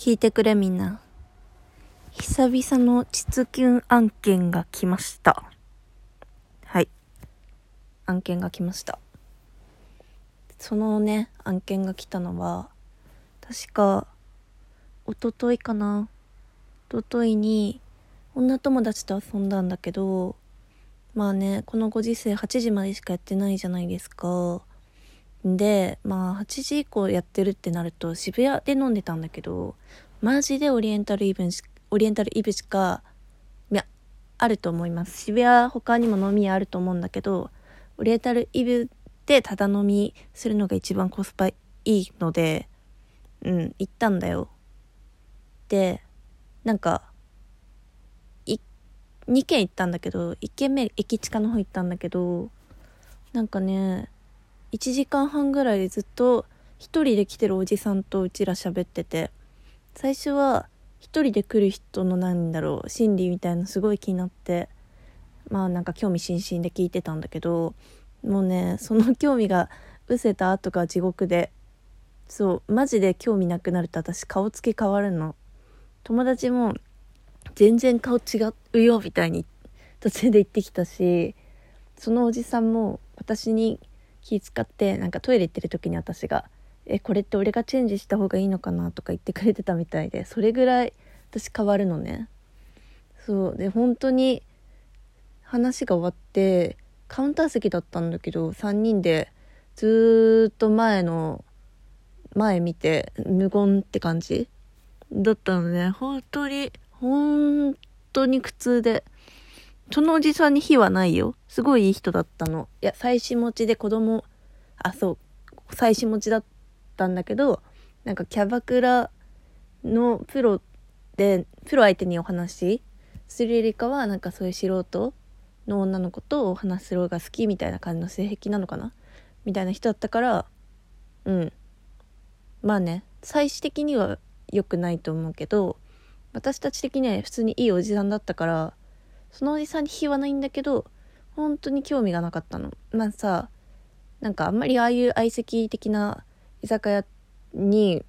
聞いてくれみんな。久々の膣キュン案件が来ました。はい。案件が来ました。そのね、案件が来たのは、確か、一昨日かな。一昨日に、女友達と遊んだんだけど、まあね、このご時世8時までしかやってないじゃないですか。で、まあ8時以降やってるってなると渋谷で飲んでたんだけど、マジでオリエンタルイブし、オリエンタルイブしか、いや、あると思います。渋谷他にも飲み屋あると思うんだけど、オリエンタルイブでただ飲みするのが一番コスパいいので、うん、行ったんだよ。で、なんか、2軒行ったんだけど、1軒目駅近の方行ったんだけど、なんかね、1時間半ぐらいずっと一人で来てるおじさんとうちら喋ってて、最初は一人で来る人のなんだろう、心理みたいのすごい気になって、まあなんか興味津々で聞いてたんだけど、もうね、その興味が失せた後が地獄で、そう、マジで興味なくなると私顔つき変わるの。友達も全然顔違うよみたいに途中で言ってきたし、そのおじさんも私に気遣ってなんかトイレ行ってる時に私が「えこれって俺がチェンジした方がいいのかな?」とか言ってくれてたみたいでそれぐらい私変わるのね。そう。で本当に話が終わってカウンター席だったんだけど3人でずっと前の前見て無言って感じだったのね。本当に本当に苦痛で。そのおじさんに非はないよ。すごいいい人だったの。いや、妻子持ちで子供、あ、そう、妻子持ちだったんだけど、なんかキャバクラのプロで、プロ相手にお話しするよりかは、なんかそういう素人の女の子とお話しする方が好きみたいな感じの性癖なのかな？みたいな人だったから、うん。まあね、妻子的には良くないと思うけど、私たち的には普通にいいおじさんだったから、そのおじさんに非はないんだけど、本当に興味がなかったの。まあさ、なんかあんまりああいう相席的な居酒屋に、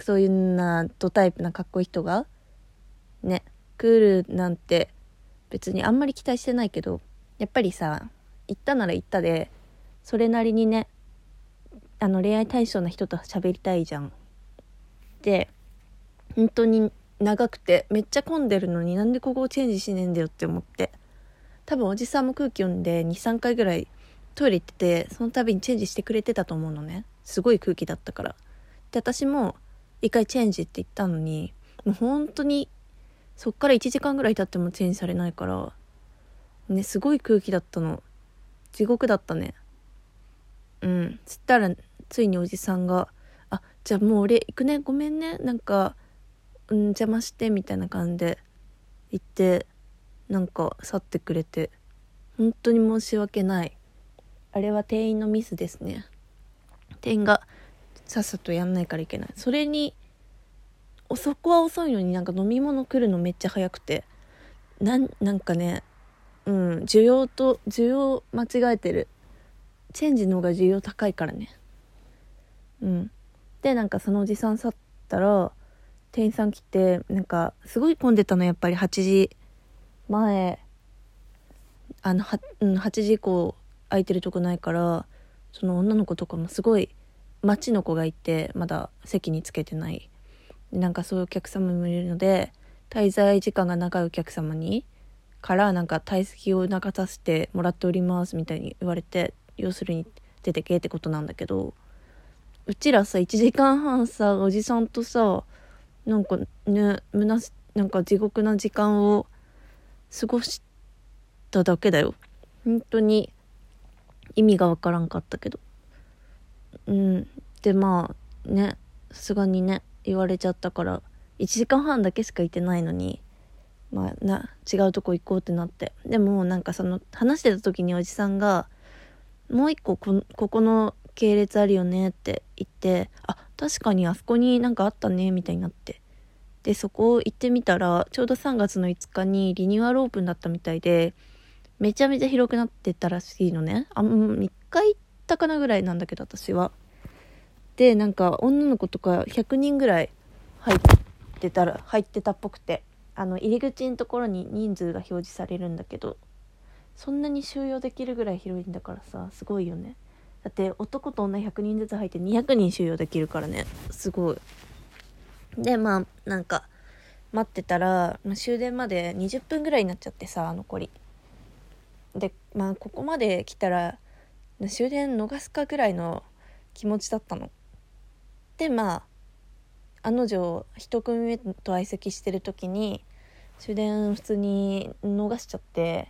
そういうな、ドタイプなかっこいい人が、ね、来るなんて、別にあんまり期待してないけど、やっぱりさ、行ったなら行ったで、それなりにね、あの恋愛対象な人と喋りたいじゃん。で、本当に長くてめっちゃ混んでるのになんでここをチェンジしねえんだよって思って。多分おじさんも空気読んで23回ぐらいトイレ行っててその度にチェンジしてくれてたと思うのね。すごい空気だったから。で私も一回チェンジって言ったのにもう本当にそっから1時間ぐらい経ってもチェンジされないからねすごい空気だったの。地獄だったね。うん。つったらついにおじさんが「あじゃあもう俺行くね。ごめんね。なんかうん、邪魔してみたいな感じで言ってなんか去ってくれて本当に申し訳ない。あれは店員のミスですね。店員がさっさとやんないからいけない。それにそこは遅いのになんか飲み物来るのめっちゃ早くてなんなんかねうん需要と需要間違えてる。チェンジの方が需要高いからね。うん。でなんかそのおじさん去ったら店員さん来てなんかすごい混んでたのやっぱり。8時前。あのは、うん、8時以降空いてるとこないからその女の子とかもすごい街の子がいてまだ席につけてない。なんかそういうお客様もいるので滞在時間が長いお客様にからなんか退席を促させてもらっておりますみたいに言われて要するに出てけってことなんだけどうちらさ1時間半さおじさんとさなんかねむななんか地獄な時間を過ごしただけだよ。本当に意味がわからんかったけど。うん。でまあねさすがにね言われちゃったから1時間半だけしかいてないのにまあな違うとこ行こうってなって。でもなんかその話してた時におじさんが「もう一個こここの系列あるよね」って言って「あ確かにあそこになんかあったね」みたいになって。でそこ行ってみたらちょうど3月の5日にリニューアルオープンだったみたいでめちゃめちゃ広くなってたらしいのね。あん1回行ったかなぐらいなんだけど私は。でなんか女の子とか100人ぐらい入っってたら入ってたっぽくてあの入り口のところに人数が表示されるんだけどそんなに収容できるぐらい広いんだからさすごいよね。だって男と女100人ずつ入って200人収容できるからね。すごい。でまあなんか待ってたら、終電まで20分ぐらいになっちゃってさ残りでまあここまで来たら終電逃すかぐらいの気持ちだったの。でまあ案の定一組目と相席してる時に終電普通に逃しちゃって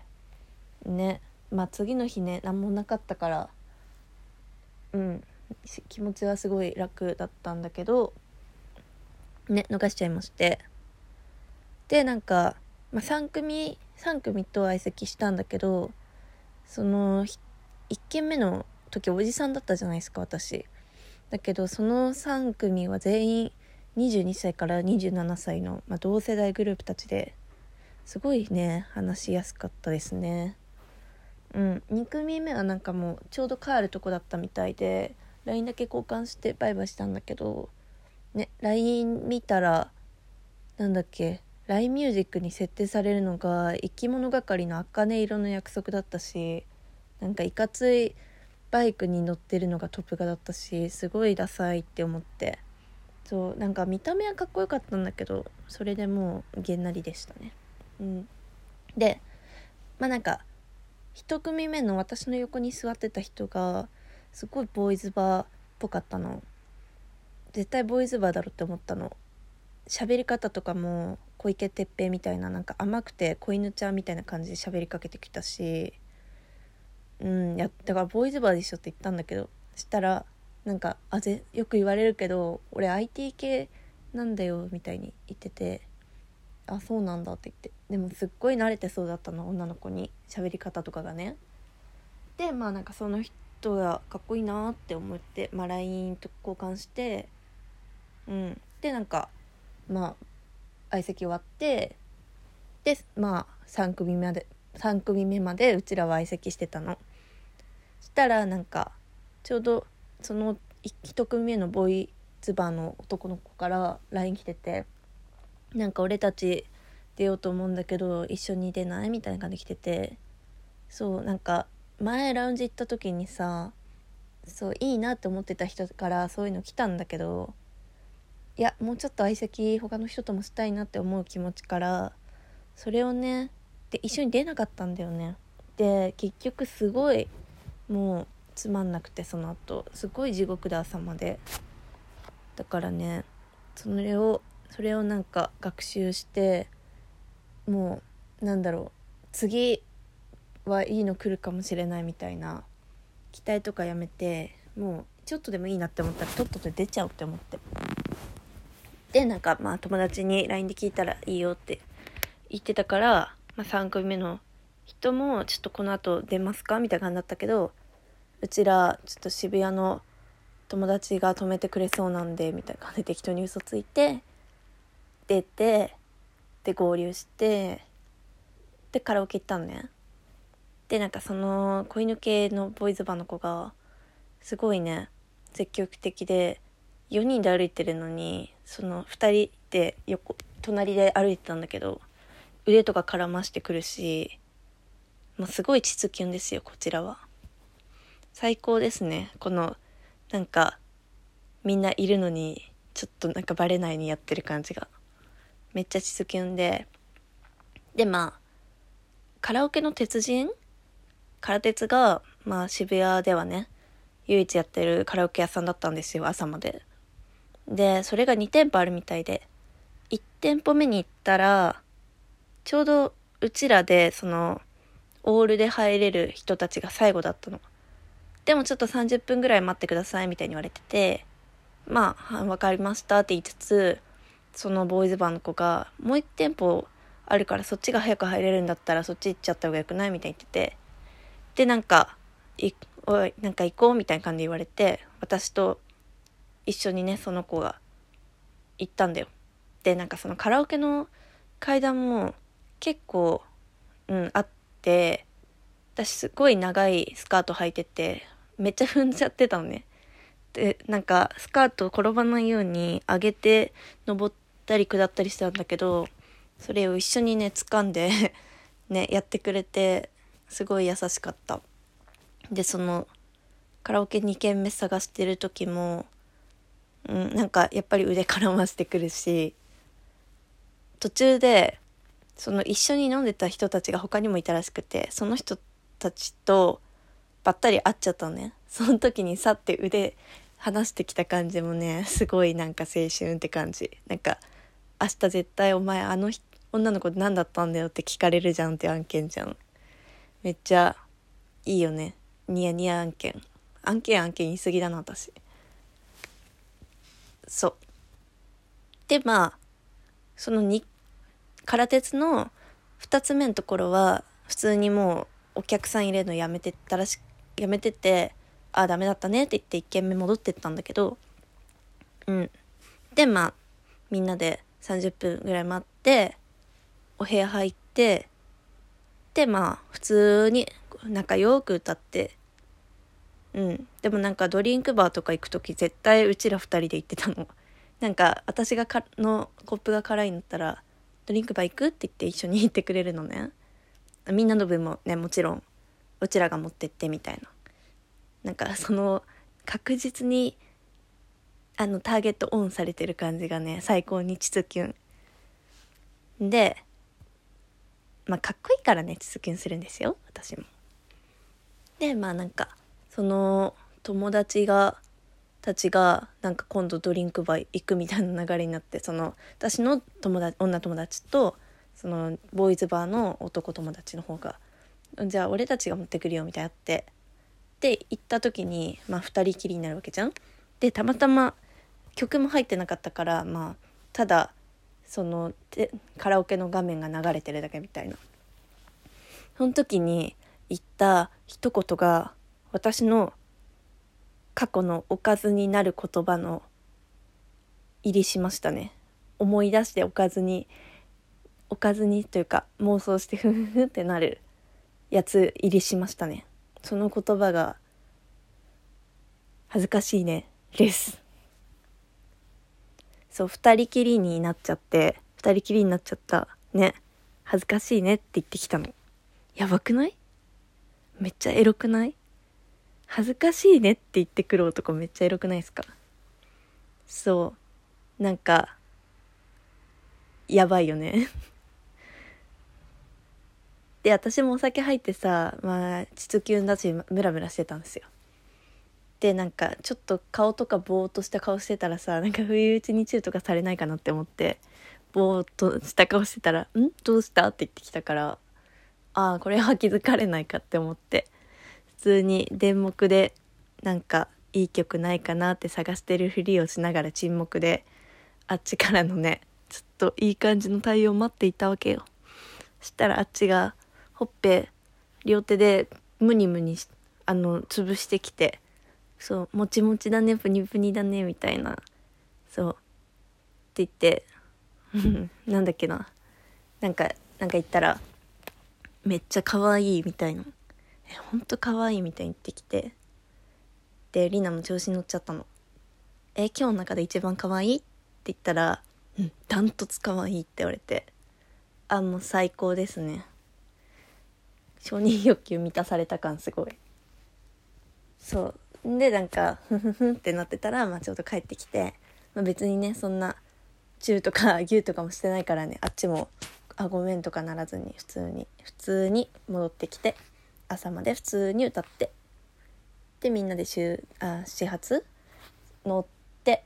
ね。まあ次の日ね何もなかったからうん。気持ちはすごい楽だったんだけどね逃しちゃいまして。でなんか、まあ、3組3組と相席したんだけどその1軒目の時おじさんだったじゃないですか私。だけどその3組は全員22歳から27歳の、まあ、同世代グループたちですごいね話しやすかったですね。うん。2組目はなんかもうちょうど帰るとこだったみたいで LINE だけ交換してバイバイしたんだけどね LINE 見たらなんだっけ LINE ミュージックに設定されるのが生き物係の茜色の約束だったしなんかいかついバイクに乗ってるのがトップ画だったしすごいダサいって思って。そうなんか見た目はかっこよかったんだけどそれでもうげんなりでしたね。うん。でまあなんか1組目の私の横に座ってた人がすごいボーイズバーっぽかったの。絶対ボーイズバーだろって思ったの。喋り方とかも小池徹平みたいななんか甘くて子犬ちゃんみたいな感じで喋りかけてきたし。うんやだからボーイズバーでしょって言ったんだけど。したらなんかあぜよく言われるけど俺 IT 系なんだよみたいに言ってて。あそうなんだって言って。でもすっごい慣れてそうだったの女の子に。喋り方とかがね。でまあなんかその人がかっこいいなって思って、まあ、LINE と交換して。うん。でなんかまあ相席終わって。でまあ3組目まで3組目までうちらは相席してたの。したらなんかちょうどその1組目のボーイズバーの男の子から LINE 来てて。なんか俺たち出ようと思うんだけど一緒に出ないみたいな感じで来てて。そうなんか前ラウンジ行った時にさそういいなって思ってた人からそういうの来たんだけどいやもうちょっと相席他の人ともしたいなって思う気持ちからそれをねで一緒に出なかったんだよね。で結局すごいもうつまんなくてその後。すごい地獄で朝まで。だからねそれをそれをなんか学習してもうなんだろう次はいいの来るかもしれないみたいな期待とかやめてもうちょっとでもいいなって思ったらとっとと出ちゃおうって思って。でなんかまあ友達に LINE で聞いたらいいよって言ってたから、まあ、3組目の人もちょっとこの後出ますかみたいな感じだったけどうちらちょっと渋谷の友達が止めてくれそうなんでみたいな感じで適当に嘘ついて出てで合流してでカラオケ行ったのね。でなんかその子犬系のボーイズバーの子がすごいね積極的で4人で歩いてるのにその2人で横隣で歩いてたんだけど腕とか絡ましてくるしもうすごい膣キュンですよこちらは。最高ですねこのなんかみんないるのにちょっとなんかバレないにやってる感じが。めっちゃ膣キュンで。でまあカラオケの鉄人？空鉄がまあ渋谷ではね唯一やってるカラオケ屋さんだったんですよ朝まで。で、それが2店舗あるみたいで、1店舗目に行ったら、ちょうどうちらで、その、オールで入れる人たちが最後だったの。でもちょっと30分ぐらい待ってくださいみたいに言われてて、まあ、わかりましたって言いつつ、そのボーイズバーの子が、もう1店舗あるからそっちが早く入れるんだったらそっち行っちゃった方がよくないみたいに言ってて、で、なんか、おい、なんか行こうみたいな感じで言われて、私と一緒にねその子が行ったんだよ。でなんかそのカラオケの階段も結構うんあって私すごい長いスカート履いててめっちゃ踏んじゃってたのね。でなんかスカート転ばないように上げて登っったり下ったりしたんだけどそれを一緒にね掴んで ねやってくれてすごい優しかった。でそのカラオケ2軒目探してる時も、うん、なんかやっぱり腕絡ませてくるし途中でその一緒に飲んでた人たちが他にもいたらしくてその人たちとばったり会っちゃったのね。その時にさって腕離してきた感じもねすごいなんか青春って感じ。なんか明日絶対お前あの女の子何だったんだよって聞かれるじゃんって案件じゃん。めっちゃいいよね。ニヤニヤ案件。案件案件言い過ぎだな私。そう。でまあその2空鉄の2つ目のところは普通にもうお客さん入れるのやめてたらしやめててああダメだったねって言って1軒目戻ってったんだけど。うん。でまあみんなで30分ぐらい待ってお部屋入ってでまあ普通に仲良く歌って。うん。でもなんかドリンクバーとか行く時絶対うちら2人で行ってたの。なんか私がかのコップが辛いんだったらドリンクバー行くって言って一緒に行ってくれるのね。みんなの分もねもちろんうちらが持ってってみたいな。なんかその確実にあのターゲットオンされてる感じがね最高にチツキュンでまあかっこいいからねチツキュンするんですよ私もでまあなんかその友達がたちがなんか今度ドリンクバー行くみたいな流れになってその私の友達女友達とそのボーイズバーの男友達の方がじゃあ俺たちが持ってくるよみたいなってで行った時にまあ2人きりになるわけじゃん。でたまたま曲も入ってなかったからまあただそのカラオケの画面が流れてるだけみたいな。その時に言った一言が私の過去のおかずになる言葉の入りしましたね。思い出しておかずにおかずにというか妄想してふふふってなるやつ入りしましたねその言葉が恥ずかしいねですそう二人きりになっちゃって二人きりになっちゃった。ね。恥ずかしいねって言ってきたの。やばくない？めっちゃエロくない？恥ずかしいねって言ってくる男めっちゃエロくないですか？そう。なんかやばいよね。で私もお酒入ってさまあ膣キュンだしムラムラしてたんですよ。でなんかちょっと顔とかぼーっとした顔してたらさなんか不意打ちにチューとかされないかなって思ってぼーっとした顔してたら「ん？どうした?」って言ってきたからああこれは気づかれないかって思って普通に電目でなんかいい曲ないかなって探してるふりをしながら沈黙であっちからのねちょっといい感じの対応を待っていたわけよそしたらあっちがほっぺ両手でムニムニあの潰してきてそう「もちもちだねプニプニだね」みたいな。そう。って言って。なんだっけな。なんかなんか言ったらめっちゃ可愛いみたいな。えほんと可愛いみたいに言ってきて。でりなも調子に乗っちゃったの。え今日の中で一番可愛いって言ったらうんダントツ可愛いって言われて。あもう最高ですね。承認欲求満たされた感すごい。そう。でなんかふふふってなってたら、まあ、ちょうど帰ってきて、まあ、別にねそんな中とか 牛とかもしてないからねあっちも「あごめん」とかならずに普通に普通に戻ってきて朝まで普通に歌ってでみんなで週あ始発乗って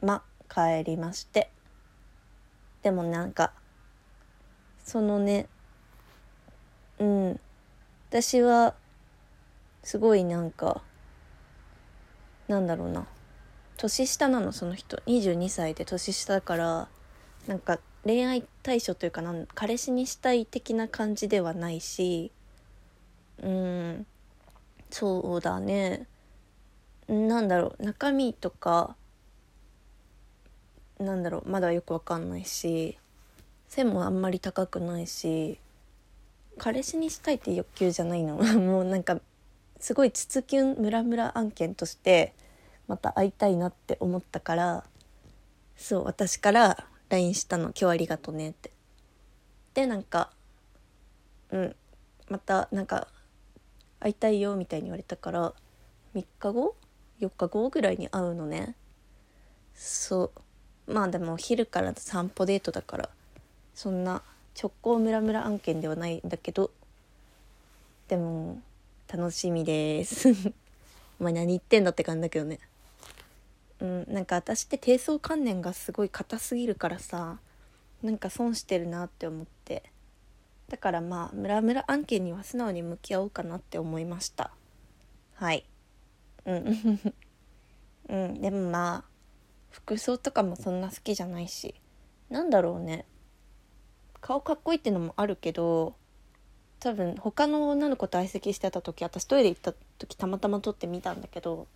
まあ帰りましてでもなんかそのねうん私はすごいなんかなんだろうな。年下なのその人。22歳で年下だからなんか恋愛対象というかなん彼氏にしたい的な感じではないしうん。そうだね。なんだろう。中身とかなんだろう。まだよくわかんないし背もあんまり高くないし彼氏にしたいって欲求じゃないの。もうなんかすごいツツキュンムラムラ案件としてまた会いたいなって思ったからそう私から LINE したの「今日ありがとね」って。でなんかうんまたなんか会いたいよみたいに言われたから3日後？4日後ぐらいに会うのね。そう。まあでも昼から散歩デートだからそんな直行ムラムラ案件ではないんだけどでも楽しみです。お前何言ってんだって感じだけどね。うんなんか私って低層観念がすごい硬すぎるからさなんか損してるなって思って。だからまあムラムラ案件には素直に向き合おうかなって思いました。はい。うん。うん。でもまあ服装とかもそんな好きじゃないしなんだろうね。顔かっこいいってのもあるけど多分他の女の子と相席してた時私トイレ行った時たまたま撮ってみたんだけど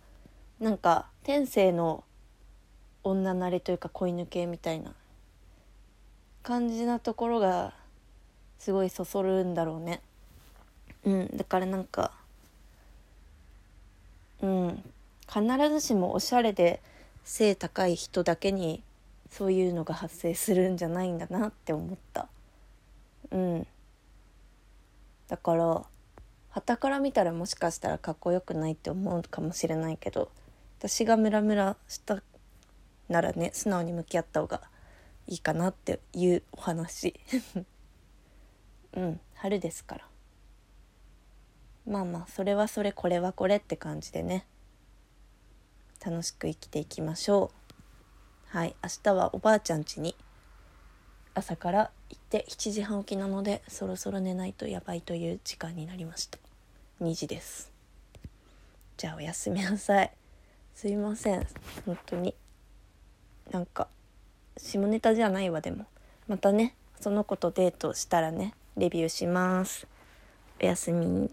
なんか天性の女慣れというか恋抜けみたいな感じなところがすごいそそるんだろうね。うんだからなんかうん必ずしもおしゃれで背高い人だけにそういうのが発生するんじゃないんだなって思った。うん。だから旗から見たらもしかしたらかっこよくないって思うかもしれないけど。私がムラムラしたならね素直に向き合った方がいいかなっていうお話。うん春ですから。まあまあそれはそれこれはこれって感じでね。楽しく生きていきましょう。はい明日はおばあちゃん家に朝から行って7時半起きなのでそろそろ寝ないとやばいという時間になりました。2時です。じゃあおやすみなさい。すいません。本当に。なんか下ネタじゃないわでも。またねその子とデートしたらねレビューします。おやすみ。